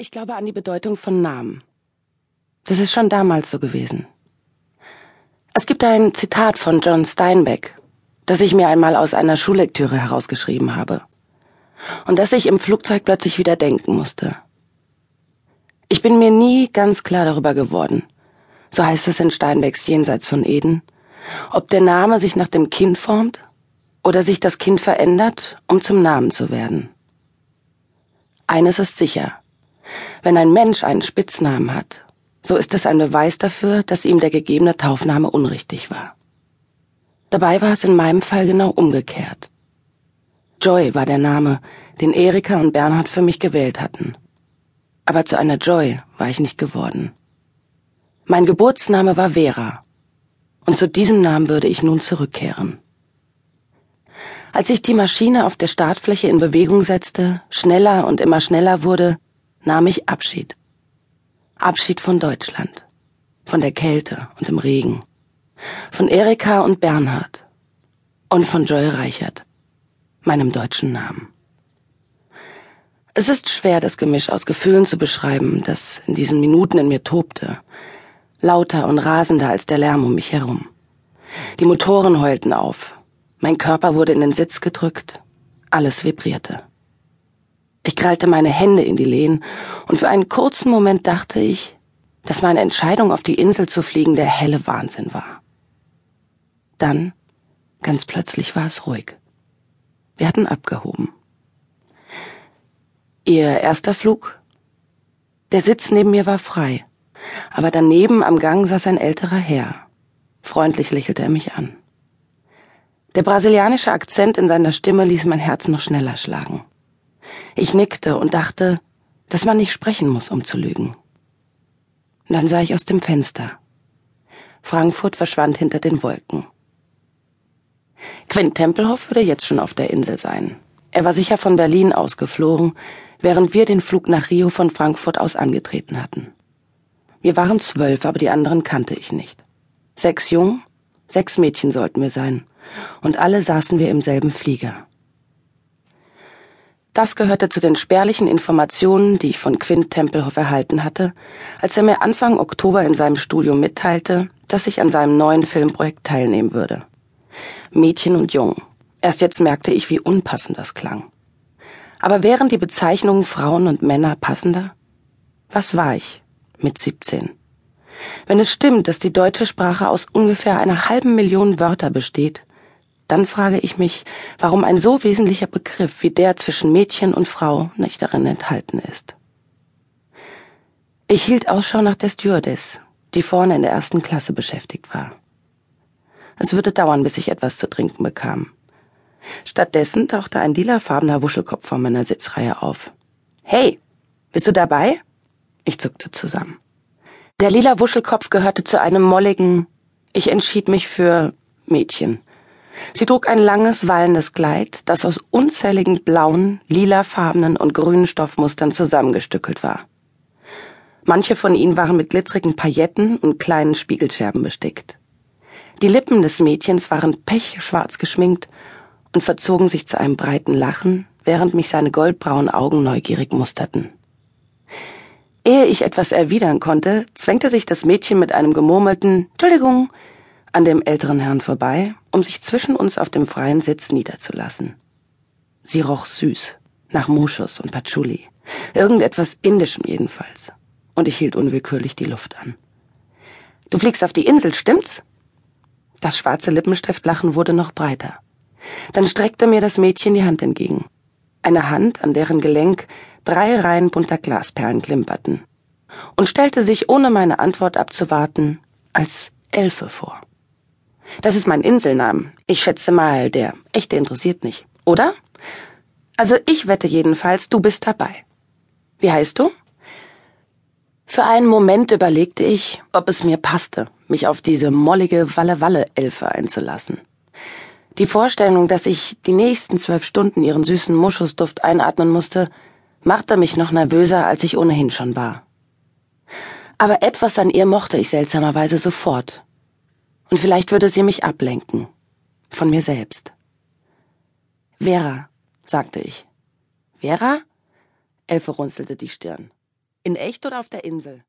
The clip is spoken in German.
Ich glaube an die Bedeutung von Namen. Das ist schon damals so gewesen. Es gibt ein Zitat von John Steinbeck, das ich mir einmal aus einer Schullektüre herausgeschrieben habe und das ich im Flugzeug plötzlich wieder denken musste. Ich bin mir nie ganz klar darüber geworden, so heißt es in Steinbecks Jenseits von Eden, ob der Name sich nach dem Kind formt oder sich das Kind verändert, um zum Namen zu werden. Eines ist sicher, wenn ein Mensch einen Spitznamen hat, so ist es ein Beweis dafür, dass ihm der gegebene Taufname unrichtig war. Dabei war es in meinem Fall genau umgekehrt. Joy war der Name, den Erika und Bernhard für mich gewählt hatten. Aber zu einer Joy war ich nicht geworden. Mein Geburtsname war Vera. Und zu diesem Namen würde ich nun zurückkehren. Als sich die Maschine auf der Startfläche in Bewegung setzte, schneller und immer schneller wurde, nahm ich Abschied. Abschied von Deutschland, von der Kälte und dem Regen, von Erika und Bernhard und von Joy Reichert, meinem deutschen Namen. Es ist schwer, das Gemisch aus Gefühlen zu beschreiben, das in diesen Minuten in mir tobte, lauter und rasender als der Lärm um mich herum. Die Motoren heulten auf, mein Körper wurde in den Sitz gedrückt, alles vibrierte. Ich krallte meine Hände in die Lehnen, und für einen kurzen Moment dachte ich, dass meine Entscheidung, auf die Insel zu fliegen, der helle Wahnsinn war. Dann, ganz plötzlich, war es ruhig. Wir hatten abgehoben. Ihr erster Flug? Der Sitz neben mir war frei, aber daneben am Gang saß ein älterer Herr. Freundlich lächelte er mich an. Der brasilianische Akzent in seiner Stimme ließ mein Herz noch schneller schlagen. Ich nickte und dachte, dass man nicht sprechen muss, um zu lügen. Dann sah ich aus dem Fenster. Frankfurt verschwand hinter den Wolken. Quint Tempelhoff würde jetzt schon auf der Insel sein. Er war sicher von Berlin aus geflogen, während wir den Flug nach Rio von Frankfurt aus angetreten hatten. Wir waren zwölf, aber die anderen kannte ich nicht. Sechs Jungen, sechs Mädchen sollten wir sein, und alle saßen wir im selben Flieger. Das gehörte zu den spärlichen Informationen, die ich von Quint Tempelhoff erhalten hatte, als er mir Anfang Oktober in seinem Studio mitteilte, dass ich an seinem neuen Filmprojekt teilnehmen würde. Mädchen und Jung. Erst jetzt merkte ich, wie unpassend das klang. Aber wären die Bezeichnungen Frauen und Männer passender? Was war ich mit 17? Wenn es stimmt, dass die deutsche Sprache aus ungefähr einer halben Million Wörter besteht, dann frage ich mich, warum ein so wesentlicher Begriff wie der zwischen Mädchen und Frau nicht darin enthalten ist. Ich hielt Ausschau nach der Stewardess, die vorne in der ersten Klasse beschäftigt war. Es würde dauern, bis ich etwas zu trinken bekam. Stattdessen tauchte ein lilafarbener Wuschelkopf vor meiner Sitzreihe auf. Hey, bist du dabei? Ich zuckte zusammen. Der lila Wuschelkopf gehörte zu einem molligen, ich entschied mich für Mädchen, Sie trug ein langes, wallendes Kleid, das aus unzähligen blauen, lilafarbenen und grünen Stoffmustern zusammengestückelt war. Manche von ihnen waren mit glitzerigen Pailletten und kleinen Spiegelscherben bestickt. Die Lippen des Mädchens waren pechschwarz geschminkt und verzogen sich zu einem breiten Lachen, während mich seine goldbraunen Augen neugierig musterten. Ehe ich etwas erwidern konnte, zwängte sich das Mädchen mit einem gemurmelten Entschuldigung an dem älteren Herrn vorbei, um sich zwischen uns auf dem freien Sitz niederzulassen. Sie roch süß, nach Moschus und Patchouli, irgendetwas Indischem jedenfalls, und ich hielt unwillkürlich die Luft an. Du fliegst auf die Insel, stimmt's? Das schwarze Lippenstiftlachen wurde noch breiter. Dann streckte mir das Mädchen die Hand entgegen. Eine Hand, an deren Gelenk drei Reihen bunter Glasperlen klimperten. Und stellte sich, ohne meine Antwort abzuwarten, als Elfe vor. Das ist mein Inselname. Ich schätze mal, der echte interessiert nicht, oder? Also ich wette jedenfalls, du bist dabei. Wie heißt du? Für einen Moment überlegte ich, ob es mir passte, mich auf diese mollige Walle-Walle-Elfe einzulassen. Die Vorstellung, dass ich die nächsten zwölf Stunden ihren süßen Muschusduft einatmen musste, machte mich noch nervöser, als ich ohnehin schon war. Aber etwas an ihr mochte ich seltsamerweise sofort, und vielleicht würde sie mich ablenken. Von mir selbst. Vera, sagte ich. Vera? Elfe runzelte die Stirn. In echt oder auf der Insel?